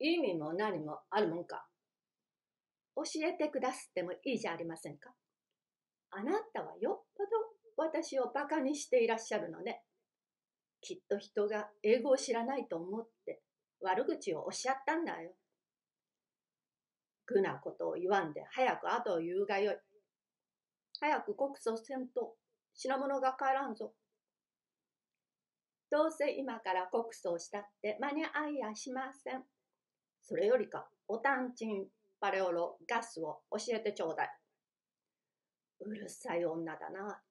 意味も何もあるもんか。教えてくだすってもいいじゃありませんか。あなたはよっぽど私をバカにしていらっしゃるのね。きっと人が英語を知らないと思って悪口をおっしゃったんだよ。愚なことを言わんで早く後を言うがよい。早く告訴せんと品物が帰らんぞ。どうせ今から告訴したって間に合いやしません。それよりか、おたんちん、パレオロ、ガスを教えてちょうだい。うるさい女だな。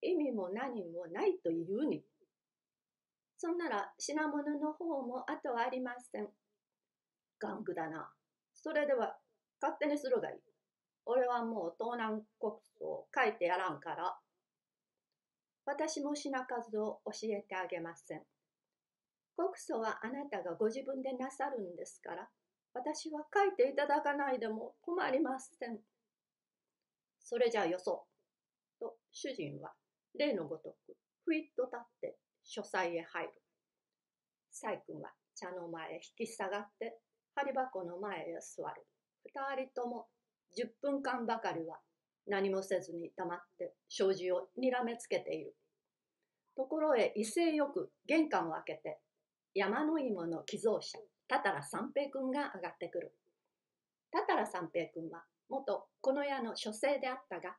意味も何もないと言うに。そんなら品物の方も後はありません。玩具だな。それでは勝手にするがいい。俺はもう盗難告訴を書いてやらんから。私も品数を教えてあげません。告訴はあなたがご自分でなさるんですから、私は書いていただかないでも困りません。それじゃあよそう。と主人は例のごとくふいっと立って書斎へ入る。細君は茶の前へ引き下がって針箱の前へ座る。二人とも10分間ばかりは何もせずに黙って障子をにらめつけている。ところへ威勢よく玄関を開けて山の芋の寄贈者、多々良三平君が上がってくる。多々良三平君は元この家の書生であったが、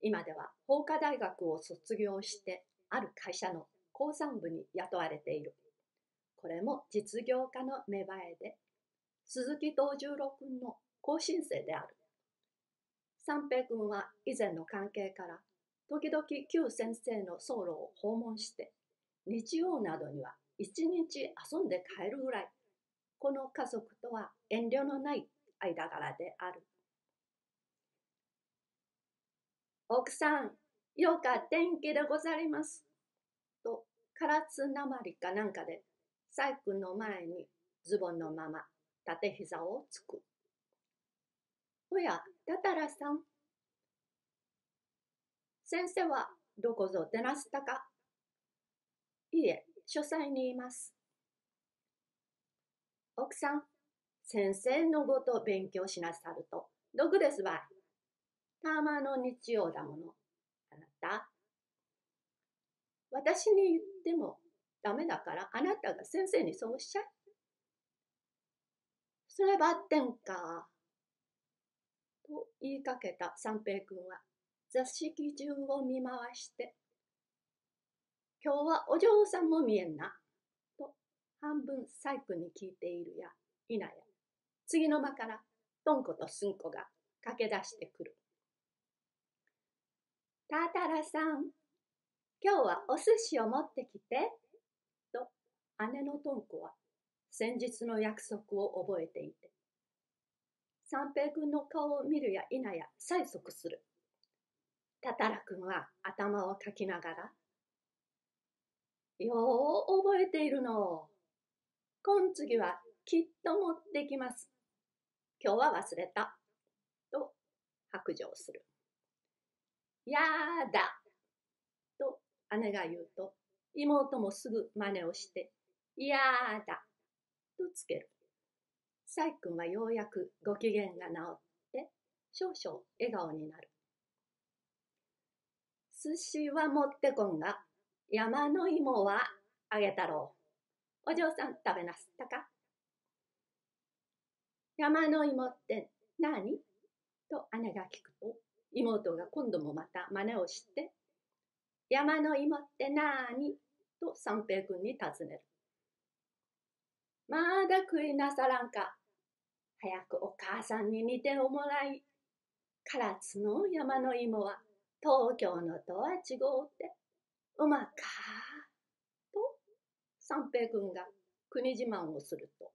今では法科大学を卒業してある会社の鉱山部に雇われている。これも実業家の芽生えで、鈴木藤十郎君の後進生である。三平君は以前の関係から、時々旧先生の僧侶を訪問して、日曜などには一日遊んで帰るぐらい、この家族とは遠慮のない間柄である。奥さん、よか天気でござります。と、唐津なまりかなんかで、細君の前にズボンのまま、縦膝をつく。おや、たたらさん。先生はどこぞ出なすったか？いいえ、書斎にいます。奥さん、先生のごと勉強しなさると、毒ですわ。たまの日曜だもの。あなた。私に言ってもダメだからあなたが先生にそうおっしゃい。そればってんか。と言いかけた三平君は座敷中を見回して今日はお嬢さんも見えんな。と半分細工に聞いているや否や次の間からトンコとスンコが駆け出してくる。タタラさん、今日はお寿司を持ってきて。と姉のトンコは先日の約束を覚えていて、三平君の顔を見るや否や催促する。タタラ君は頭をかきながら、よう覚えているの。今次はきっと持ってきます。今日は忘れた。と白状する。やだ。と姉が言うと、妹もすぐ真似をして、やだ。とつける。細君はようやくご機嫌が治って、少々笑顔になる。寿司は持ってこんが、山の芋はあげたろう。お嬢さん食べなすったか？山の芋って何？と姉が聞くと、妹が今度もまた真似をして、山の芋って何？と三平君に尋ねる。まだ食いなさらんか？早くお母さんに似ておもらい。唐津の山の芋は東京のとは違うて、うまかと三平君が国自慢をすると、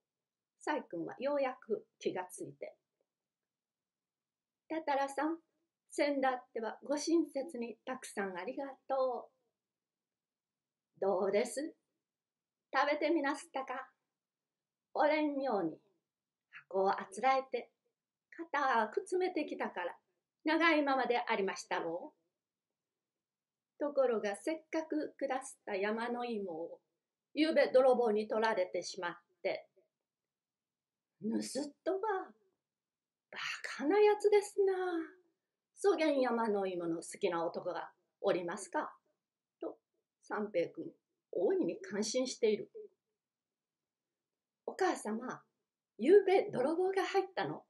細君はようやく気がついて、たたらさん、先だってはご親切にたくさんありがとう。どうです？食べてみなすったか？おれんように箱をあつらえて肩くつめてきたから長いままでありましたろう。ところがせっかく下した山の芋をゆうべ泥棒に取られてしまって盗っ人は、バカなやつですな。そげん山の芋の好きな男がおりますか？と、三平君、大いに感心している。お母様、ゆうべ泥棒が入ったの？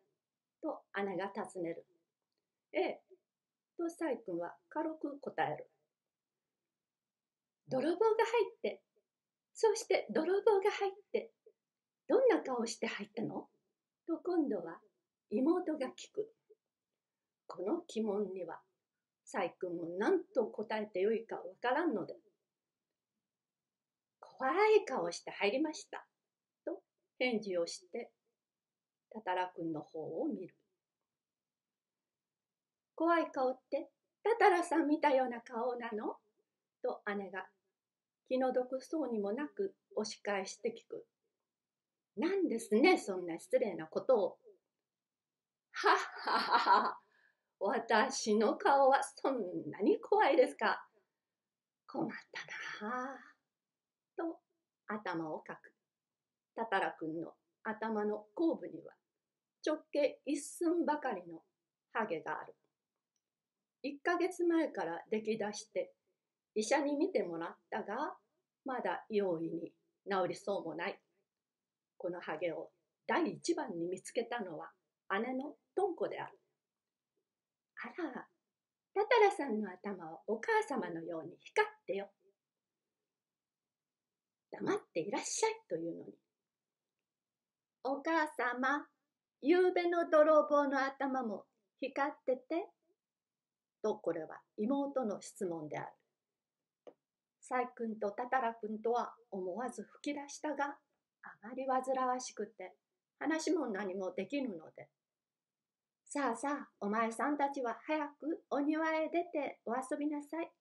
と姉が尋ねる。ええ、と細君は軽く答える。泥棒が入って、そして泥棒が入って、どんな顔して入ったの？と今度は妹が聞く。この疑問には、細君も何と答えてよいかわからんので、怖い顔して入りました。と返事をして、たたらくんの方を見る。怖い顔ってたたらさん見たような顔なの？と姉が気の毒そうにもなく押し返して聞く。なんですね、そんな失礼なことを。はっははは。私の顔はそんなに怖いですか。困ったなぁ。と頭をかく。たたらくんの頭の後部には直径一寸ばかりのハゲがある。1ヶ月前から出来出して医者に診てもらったがまだ容易に治りそうもない。このハゲを第一番に見つけたのは姉のトンコである。あらタタラさんの頭はお母様のように光ってよ。黙っていらっしゃいというのに。お母様ゆうべの泥棒の頭も光っててとこれは妹の質問である。細君とたたら君とは思わず吹き出したが、あまり煩わしくて話も何もできぬので。さあさあ、お前さんたちは早くお庭へ出てお遊びなさい。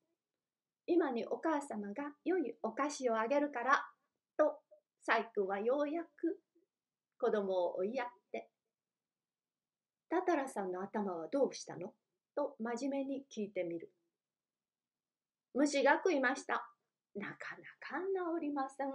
今にお母様が良いお菓子をあげるから、と、細君はようやく子供を追いやって、たたらさんの頭はどうしたの？と真面目に聞いてみる。虫が食いました。なかなか治りません。